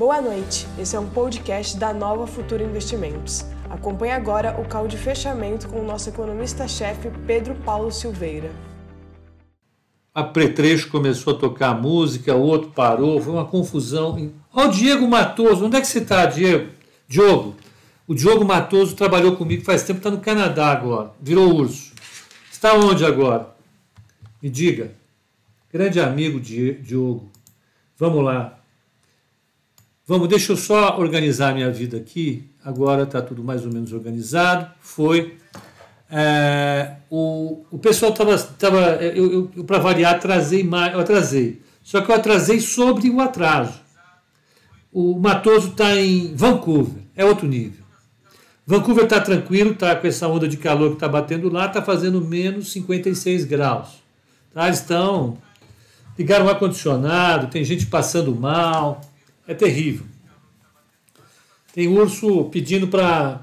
Boa noite, esse é um podcast da Nova Futura Investimentos. Acompanhe agora o call de fechamento com o nosso economista-chefe Pedro Paulo Silveira. A pretrecho começou a tocar música, o outro parou, foi uma confusão. Ó, o Diego Matoso, onde é que você está, Diego? Diogo, o Diogo Matoso trabalhou comigo faz tempo, está no Canadá agora, virou urso. Está onde agora? Me diga. Grande amigo Diogo. Vamos lá. Vamos, deixa eu só organizar minha vida aqui. Agora está tudo mais ou menos organizado. Foi. É, o, o pessoal estava. Tava, eu, eu, eu para variar, atrasei mais. Eu atrasei. Só que eu atrasei sobre o atraso. O Matoso está em Vancouver, é outro nível. Vancouver está tranquilo, está com essa onda de calor que está batendo lá, está fazendo menos 56 graus. Tá? Eles estão. Ligaram o ar-condicionado, tem gente passando mal. É terrível. Tem urso pedindo para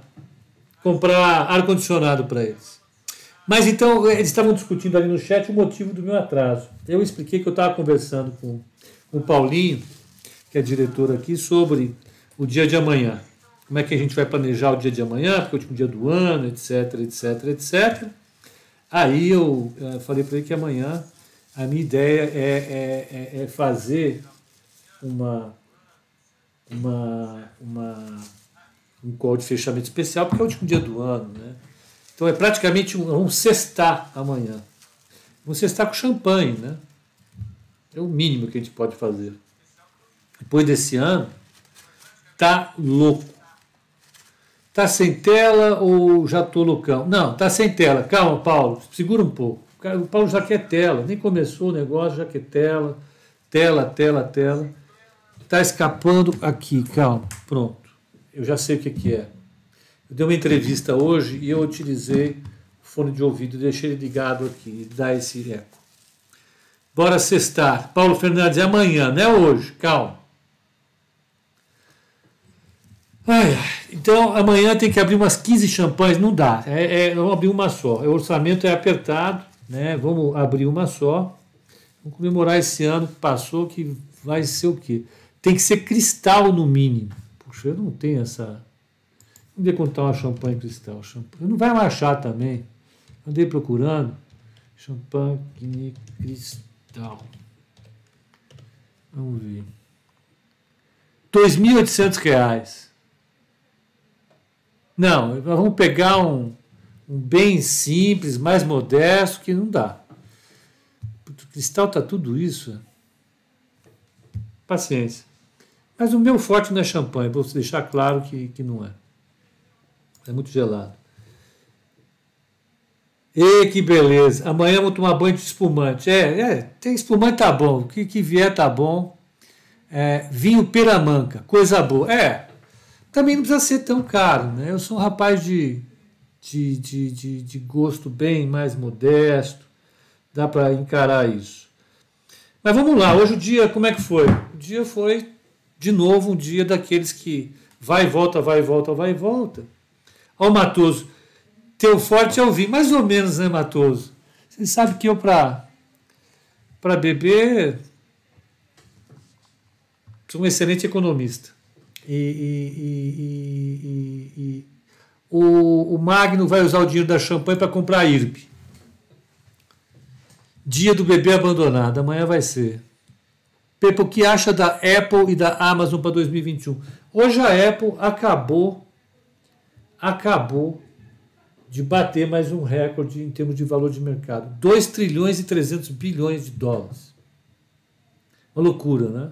comprar ar-condicionado para eles. Mas então, eles estavam discutindo ali no chat o motivo do meu atraso. Eu expliquei que eu estava conversando com, com o Paulinho, que é diretor aqui, sobre o dia de amanhã. Como é que a gente vai planejar o dia de amanhã, porque é o último dia do ano, etc, etc, etc. Aí eu uh, falei para ele que amanhã a minha ideia é, é, é, é fazer uma uma, uma, um call de fechamento especial, porque é o último dia do ano. Né? Então é praticamente um, um sextar amanhã. Um sextar com champanhe. Né? É o mínimo que a gente pode fazer. Depois desse ano, tá louco. Tá sem tela ou já tô loucão? Não, tá sem tela. Calma, Paulo, segura um pouco. O Paulo já quer tela, nem começou o negócio, já quer tela, tela, tela, tela. Está escapando aqui, calma, pronto. Eu já sei o que, que é. Eu dei uma entrevista hoje e eu utilizei o fone de ouvido, deixei ele ligado aqui, dá esse eco. Bora sextar. Paulo Fernandes, é amanhã, não é hoje, calma. Ai, então amanhã tem que abrir umas 15 champanhes, não dá. É, é, vamos abrir uma só. O orçamento é apertado, né? Vamos abrir uma só. Vamos comemorar esse ano que passou, que vai ser o quê? Tem que ser cristal no mínimo. Puxa, eu não tenho essa. Ver quanto está uma champanhe cristal. Champanhe. Não vai mais achar também. Andei procurando. Champanhe cristal. Vamos ver. R$ 2.800. Não, vamos pegar um, um bem simples, mais modesto, que não dá. O cristal tá tudo isso. Paciência. Mas o meu forte não é champanhe, vou deixar claro que, que não é. É muito gelado. E que beleza! Amanhã vou tomar banho de espumante. É, é tem espumante tá bom. O que, que vier tá bom. É, vinho peramanca, coisa boa. É, também não precisa ser tão caro, né? Eu sou um rapaz de, de, de, de, de gosto bem mais modesto. Dá para encarar isso. Mas vamos lá, hoje o dia, como é que foi? O dia foi de novo um dia daqueles que vai e volta, vai e volta, vai e volta. Ó, Matoso, teu forte é ouvir, mais ou menos, né, Matoso? Você sabe que eu, para para beber, sou um excelente economista. E, e, e, e o, o, Magno vai usar o dinheiro da champanhe para comprar a IRB. Dia do bebê abandonado, amanhã vai ser. Pepe, o que acha da Apple e da Amazon para 2021? Hoje a Apple acabou, acabou de bater mais um recorde em termos de valor de mercado. 2 trilhões e 300 bilhões de dólares. Uma loucura, né?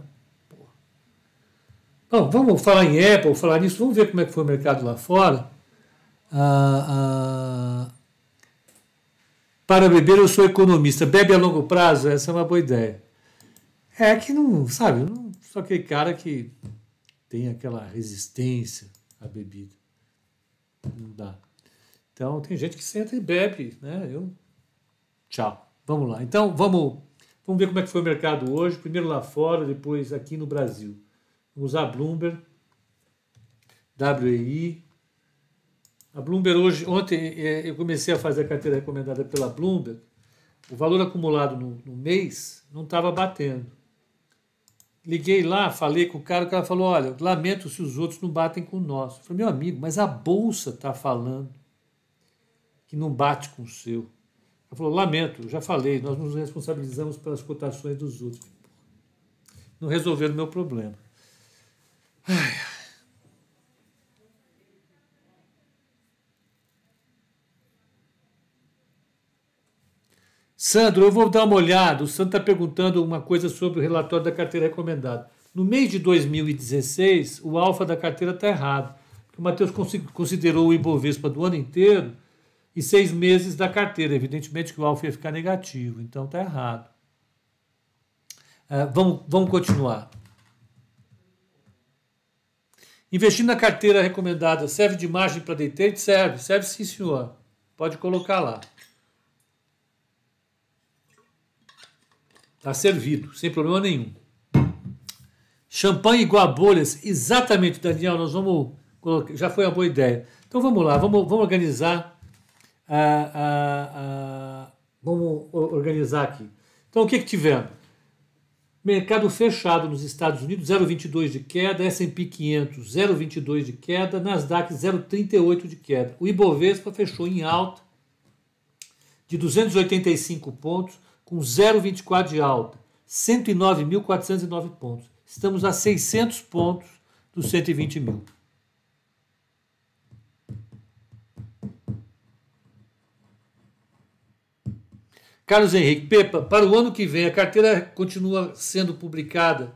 Bom, vamos falar em Apple, falar nisso, vamos ver como é que foi o mercado lá fora. Ah, ah, para beber, eu sou economista. Bebe a longo prazo? Essa é uma boa ideia. É que não, sabe, não sou aquele cara que tem aquela resistência à bebida. Não dá. Então tem gente que senta e bebe, né? Eu. Tchau. Vamos lá. Então vamos, vamos ver como é que foi o mercado hoje. Primeiro lá fora, depois aqui no Brasil. Vamos usar a Bloomberg. WEI. A Bloomberg hoje, ontem é, eu comecei a fazer a carteira recomendada pela Bloomberg. O valor acumulado no, no mês não estava batendo. Liguei lá, falei com o cara, o cara falou: olha, lamento se os outros não batem com nós. Eu falei, meu amigo, mas a bolsa está falando que não bate com o seu. Ele falou, lamento, já falei, nós nos responsabilizamos pelas cotações dos outros. Não resolveram o meu problema. Ai, Sandro, eu vou dar uma olhada. O Sandro está perguntando uma coisa sobre o relatório da carteira recomendada. No mês de 2016, o alfa da carteira está errado. o Matheus considerou o Ibovespa do ano inteiro e seis meses da carteira. Evidentemente que o alfa ia ficar negativo, então está errado. Uh, vamos, vamos continuar. Investir na carteira recomendada serve de margem para day trade? Serve, serve sim, senhor. Pode colocar lá. Está servido, sem problema nenhum. Champanhe igual a bolhas, exatamente, Daniel. Nós vamos colocar, já foi uma boa ideia. Então vamos lá, vamos, vamos organizar. Ah, ah, ah, vamos organizar aqui. Então o que, que tivemos? Mercado fechado nos Estados Unidos, 0,22 de queda, S&P 500, 0,22 de queda, Nasdaq 0,38 de queda. O Ibovespa fechou em alta de 285 pontos, com 0,24 de alta, 109.409 pontos. Estamos a 600 pontos dos 120 mil. Carlos Henrique, Pepa, para o ano que vem a carteira continua sendo publicada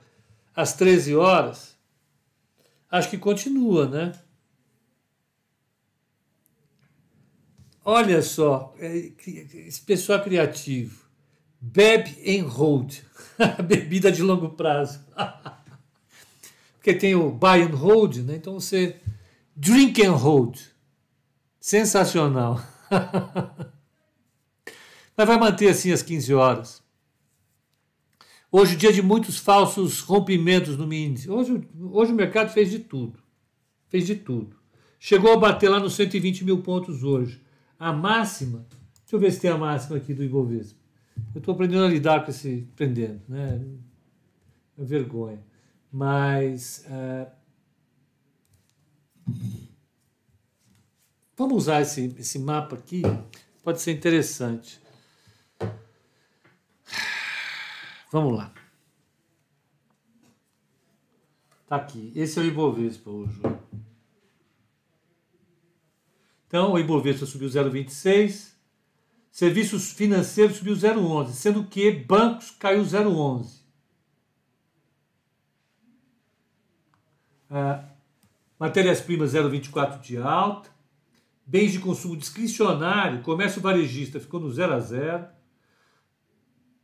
às 13 horas? Acho que continua, né? Olha só, é, esse pessoal criativo. Bebe and hold, bebida de longo prazo. Porque tem o buy and hold, né? Então você drink and hold. Sensacional. Mas vai manter assim às 15 horas. Hoje, dia de muitos falsos rompimentos no índice. Hoje, hoje o mercado fez de tudo. Fez de tudo. Chegou a bater lá nos 120 mil pontos hoje. A máxima, deixa eu ver se tem a máxima aqui do Ibovespa. Eu estou aprendendo a lidar com esse aprendendo, né? É vergonha. Mas é... vamos usar esse, esse mapa aqui, pode ser interessante. Vamos lá. Tá aqui. Esse é o Ibovespa hoje. Então, o Ibovespa subiu 0,26. Serviços financeiros subiu 0,11, sendo que bancos caiu 0,11. Ah, Matérias-primas 0,24 de alta. Bens de consumo discricionário, comércio varejista ficou no 0 a 0.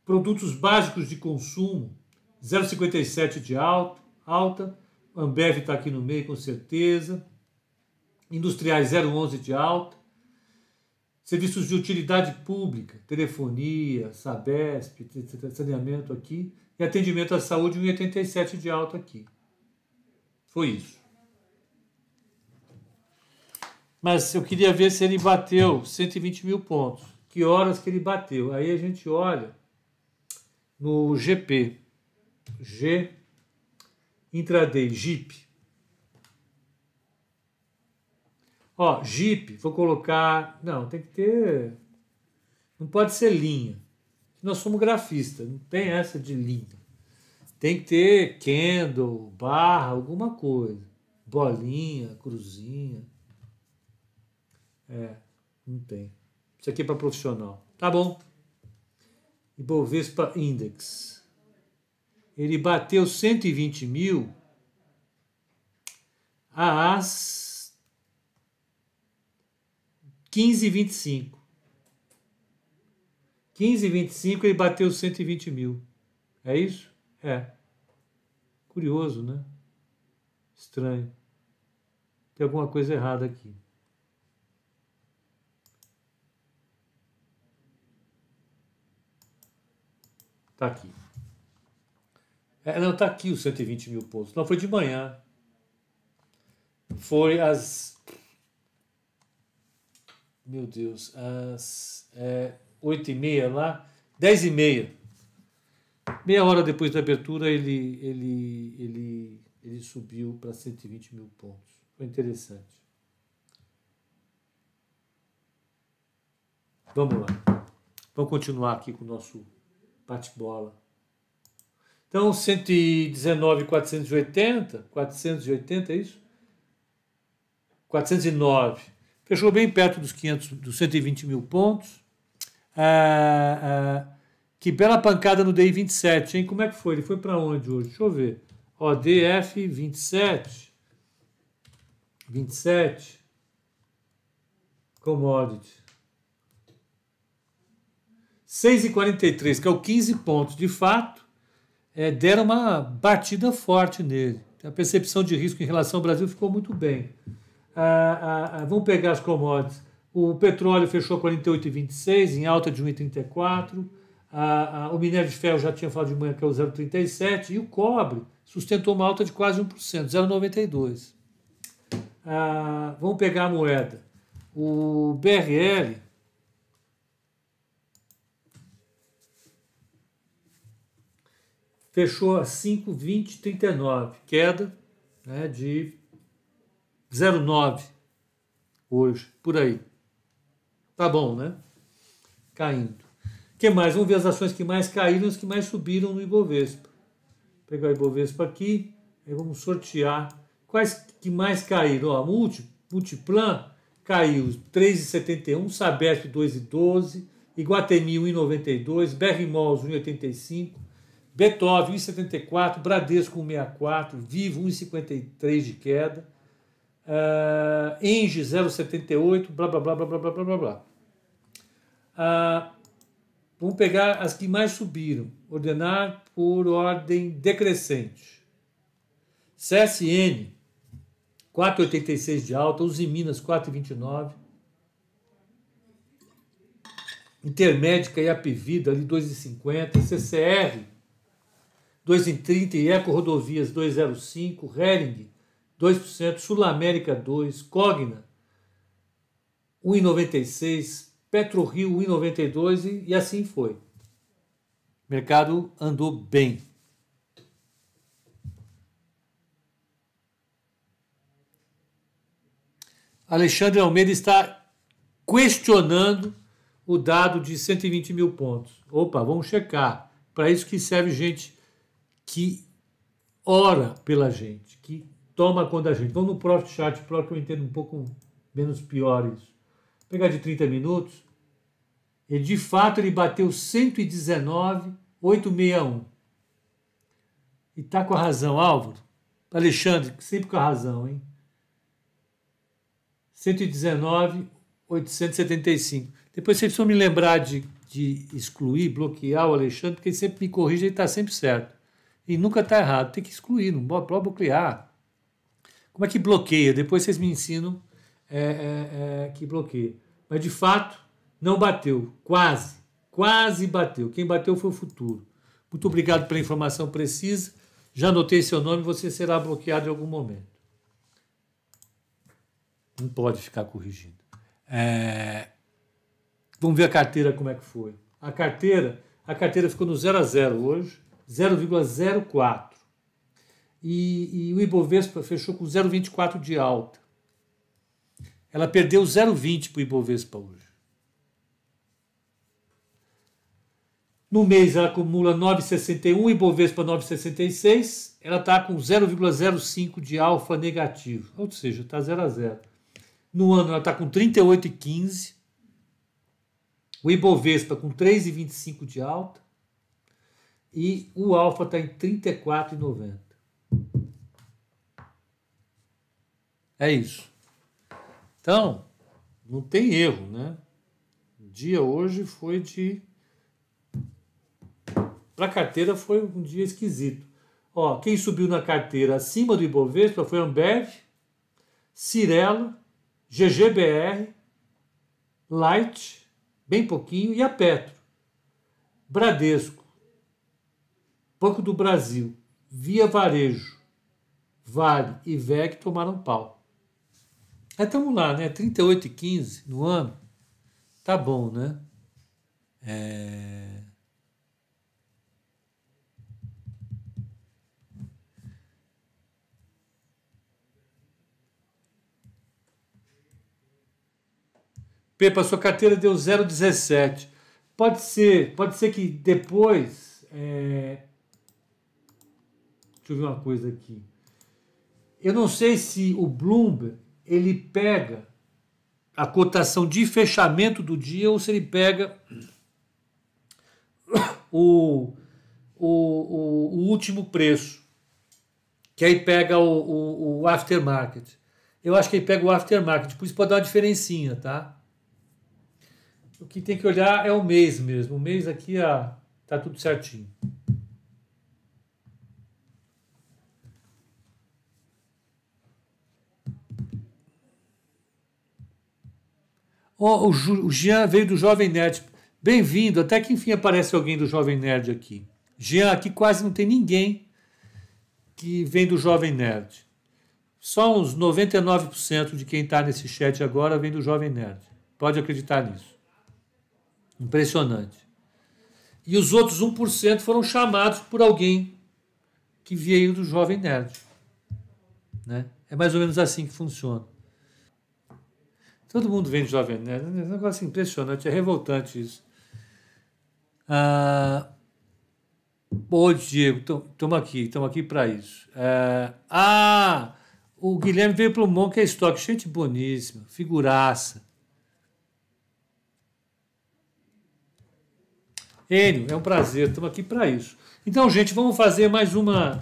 Produtos básicos de consumo 0,57 de alta. alta. Ambev está aqui no meio com certeza. Industriais 0,11 de alta. Serviços de utilidade pública, telefonia, Sabesp, saneamento aqui, e atendimento à saúde 1,87 de alta aqui. Foi isso. Mas eu queria ver se ele bateu 120 mil pontos. Que horas que ele bateu? Aí a gente olha no GP. G intraday, JIP. Ó, Jeep, vou colocar. Não, tem que ter. Não pode ser linha. Nós somos grafistas, não tem essa de linha. Tem que ter candle, barra, alguma coisa. Bolinha, cruzinha. É, não tem. Isso aqui é para profissional. Tá bom. Ibovespa Index. Ele bateu 120 mil às 15 e 25. 15 e 25 ele bateu 120 mil. É isso? É. Curioso, né? Estranho. Tem alguma coisa errada aqui. Tá aqui. É, não, tá aqui os 120 mil pontos. Não, foi de manhã. Foi às meu Deus, às é, 8 e meia lá, 10 e meia. Meia hora depois da abertura, ele, ele, ele, ele subiu para 120 mil pontos. Foi interessante. Vamos lá. Vamos continuar aqui com o nosso bate-bola. Então, 119,480, 480 é isso? 409. Fechou bem perto dos 500, dos 120 mil pontos. Ah, ah, que bela pancada no DI 27, hein? Como é que foi? Ele foi para onde hoje? Deixa eu ver. Ó, DF 27. 27. Commodity. 6,43, que é o 15 pontos. De fato, é, deram uma batida forte nele. A percepção de risco em relação ao Brasil ficou muito bem. Ah, ah, vamos pegar as commodities. O petróleo fechou 48,26, em alta de 1,34. Ah, ah, o minério de ferro já tinha falado de manhã que é o 0,37. E o cobre sustentou uma alta de quase 1%, 0,92. Ah, vamos pegar a moeda. O BRL fechou a 5,2039, queda né, de 0,9 hoje, por aí. Tá bom, né? Caindo. O que mais? Vamos ver as ações que mais caíram e as que mais subiram no Ibovespa. Vou pegar o Ibovespa aqui, aí vamos sortear. Quais que mais caíram? Ó, Multi, Multiplan caiu 3,71, Sabesp 2,12, Iguatemi 1,92, BR Malls 1,85, Beethoven 1,74, Bradesco 1,64, Vivo 1,53 de queda, uh, Engie 0,78, blá blá blá blá blá blá blá blá. Uh, vamos pegar as que mais subiram, ordenar por ordem decrescente. CSN 4,86 de alta, Uzi Minas 4,29, Intermédica e Apivida ali 2,50, CCR 2,30 e Eco Rodovias 2,05, Hering 2%, Sul América 2, Cogna 1,96, PetroRio 1,92 e, e assim foi. O mercado andou bem. Alexandre Almeida está questionando o dado de 120 mil pontos. Opa, vamos checar. Para isso que serve gente que ora pela gente, que toma conta da gente. Vamos no Profit Chart Pro que eu entendo um pouco menos pior isso. Vou pegar de 30 minutos. E de fato ele bateu 119,861. E tá com a razão, Álvaro. Alexandre, sempre com a razão, hein? 119,875. Depois vocês precisam me lembrar de, de excluir, bloquear o Alexandre, porque ele sempre me corrige e está sempre certo. E nunca está errado, tem que excluir, não pode bloquear. Como é que bloqueia? Depois vocês me ensinam é, é, é, que bloqueia. Mas de fato, não bateu, quase, quase bateu. Quem bateu foi o futuro. Muito obrigado pela informação precisa. Já anotei seu nome, você será bloqueado em algum momento. Não pode ficar corrigindo. É... Vamos ver a carteira como é que foi. A carteira, a carteira ficou no 0 a 0 hoje. 0,04. E, e o Ibovespa fechou com 0,24 de alta. Ela perdeu 0,20 para o Ibovespa hoje. No mês ela acumula 9,61, Ibovespa 9,66, ela está com 0,05 de alfa negativo, ou seja, está 0 a 0. No ano ela está com 38,15, o Ibovespa com 3,25 de alta, e o alfa está em 34,90. É isso. Então, não tem erro, né? O dia hoje foi de. Para a carteira foi um dia esquisito. Ó, quem subiu na carteira acima do Ibovespa foi Ambev, Cirela, GGBR, Light, bem pouquinho, e a Petro. Bradesco, Banco do Brasil, Via Varejo, Vale e VEG tomaram pau. Aí estamos lá, né? 38 e 15 no ano. Tá bom, né? É... Pepa, sua carteira deu 0,17. Pode ser, pode ser que depois é, Deixa eu ver uma coisa aqui. Eu não sei se o Bloomberg ele pega a cotação de fechamento do dia ou se ele pega o, o, o, o último preço, que aí pega o, o, o aftermarket. Eu acho que ele pega o aftermarket, por isso pode dar uma diferencinha, tá? O que tem que olhar é o mês mesmo. O mês aqui ah, tá tudo certinho. Oh, o, Jean veio do Jovem Nerd. Bem-vindo. Até que enfim aparece alguém do Jovem Nerd aqui. Jean, aqui quase não tem ninguém que vem do Jovem Nerd. Só uns 99% de quem está nesse chat agora vem do Jovem Nerd. Pode acreditar nisso. Impressionante. E os outros 1% foram chamados por alguém que veio do Jovem Nerd. Né? É mais ou menos assim que funciona. Todo mundo vem de Jovem Nerd. É um negócio impressionante, é revoltante isso. Ah, Ô, Diego, estamos aqui, estamos aqui para isso. É, ah, o Guilherme veio para o Monk Stock, gente boníssima, figuraça. Enio, é um prazer, estamos aqui para isso. Então, gente, vamos fazer mais uma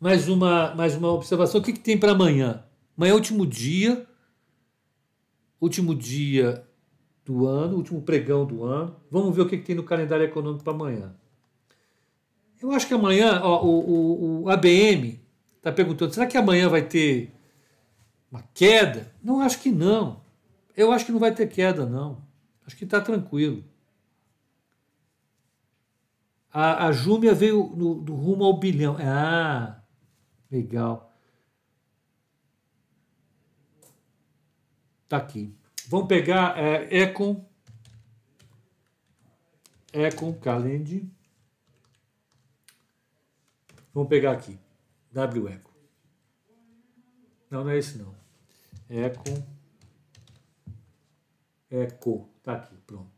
mais uma mais uma observação. O que, que tem para amanhã? Amanhã é o último dia último dia do ano, último pregão do ano. Vamos ver o que, que tem no calendário econômico para amanhã. Eu acho que amanhã, ó, o, o, o ABM está perguntando: será que amanhã vai ter uma queda? Não, acho que não. Eu acho que não vai ter queda, não. Acho que está tranquilo. A, a Júmia veio no, do rumo ao bilhão. Ah, legal. Tá aqui. Vamos pegar é, Econ. Econ Calend. Vamos pegar aqui. W Eco. Não, não é esse não. Econ. Eco. Tá aqui, pronto.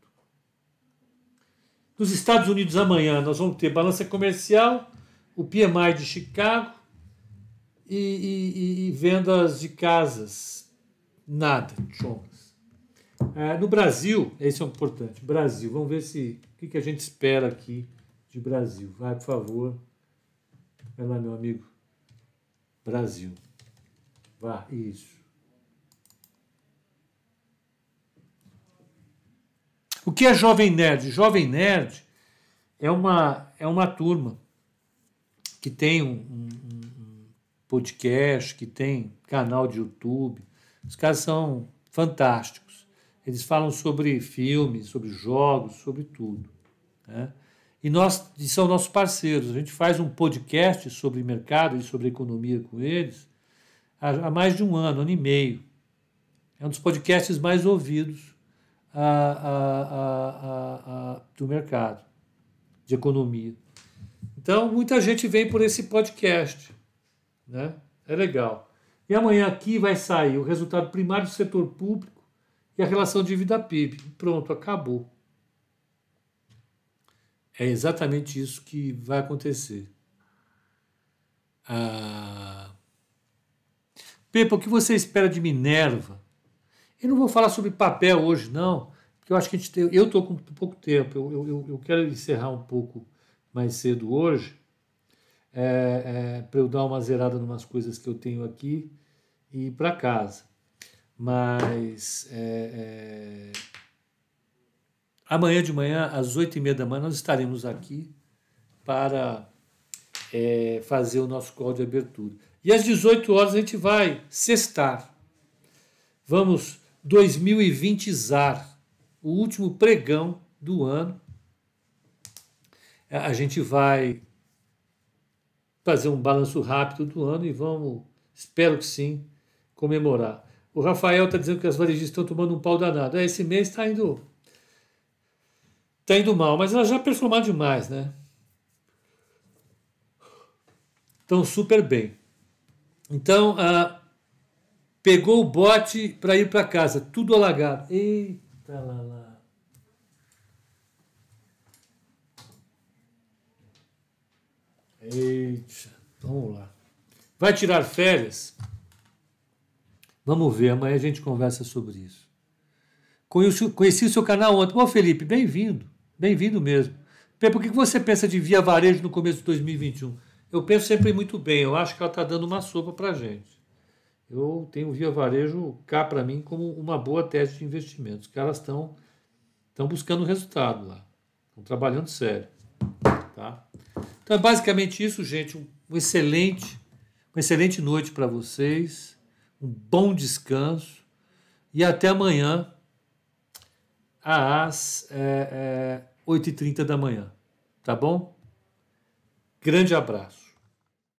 Nos Estados Unidos amanhã nós vamos ter balança comercial, o PMI de Chicago e, e, e vendas de casas Nada, chomas. É, no Brasil, esse é importante. Brasil, vamos ver se o que, que a gente espera aqui de Brasil. Vai, por favor. Vai lá, meu amigo. Brasil. Vá, isso. O que é Jovem Nerd? Jovem Nerd é uma, é uma turma que tem um, um, um podcast, que tem canal de YouTube, os caras são fantásticos. Eles falam sobre filmes, sobre jogos, sobre tudo. Né? E nós e são nossos parceiros. A gente faz um podcast sobre mercado e sobre economia com eles há, há mais de um ano, ano e meio. É um dos podcasts mais ouvidos a, a, do mercado de economia. Então, muita gente vem por esse podcast. Né? É legal. E amanhã aqui vai sair o resultado primário do setor público e a relação dívida-PIB. Pronto, acabou. É exatamente isso que vai acontecer. Ah... Pepa, o que você espera de Minerva? Eu não vou falar sobre papel hoje, não, porque eu acho que a gente tem, eu estou com pouco tempo. Eu, eu, eu quero encerrar um pouco mais cedo hoje é, é, para eu dar uma zerada em umas coisas que eu tenho aqui e ir para casa. Mas é, é, amanhã de manhã, às oito e meia da manhã, nós estaremos aqui para é, fazer o nosso call de abertura. E às 18 horas a gente vai sextar. Vamos 2020 ZAR, o último pregão do ano. A gente vai fazer um balanço rápido do ano e vamos, espero que sim, comemorar. O Rafael está dizendo que as varejistas estão tomando um pau danado. É, esse mês está indo. Está indo mal, mas elas já performaram demais, né? Estão super bem. Então, ah, pegou o bote para ir para casa, tudo alagado. Eita lá lá. Eita, vamos lá. Vai tirar férias? Vamos ver, amanhã a gente conversa sobre isso. Conheci, o seu canal ontem. Ô Felipe, bem-vindo. Bem-vindo mesmo. Por que você pensa de via varejo no começo de 2021? Eu penso sempre muito bem. Eu acho que ela está dando uma sopa para a gente. Eu tenho via varejo cá para mim como uma boa tese de investimentos. Os caras estão estão buscando resultado lá. Estão trabalhando sério. Tá? Então é basicamente isso, gente. Um excelente, uma excelente noite para vocês. Um bom descanso. E até amanhã às é, é, 8h30 da manhã. Tá bom? Grande abraço.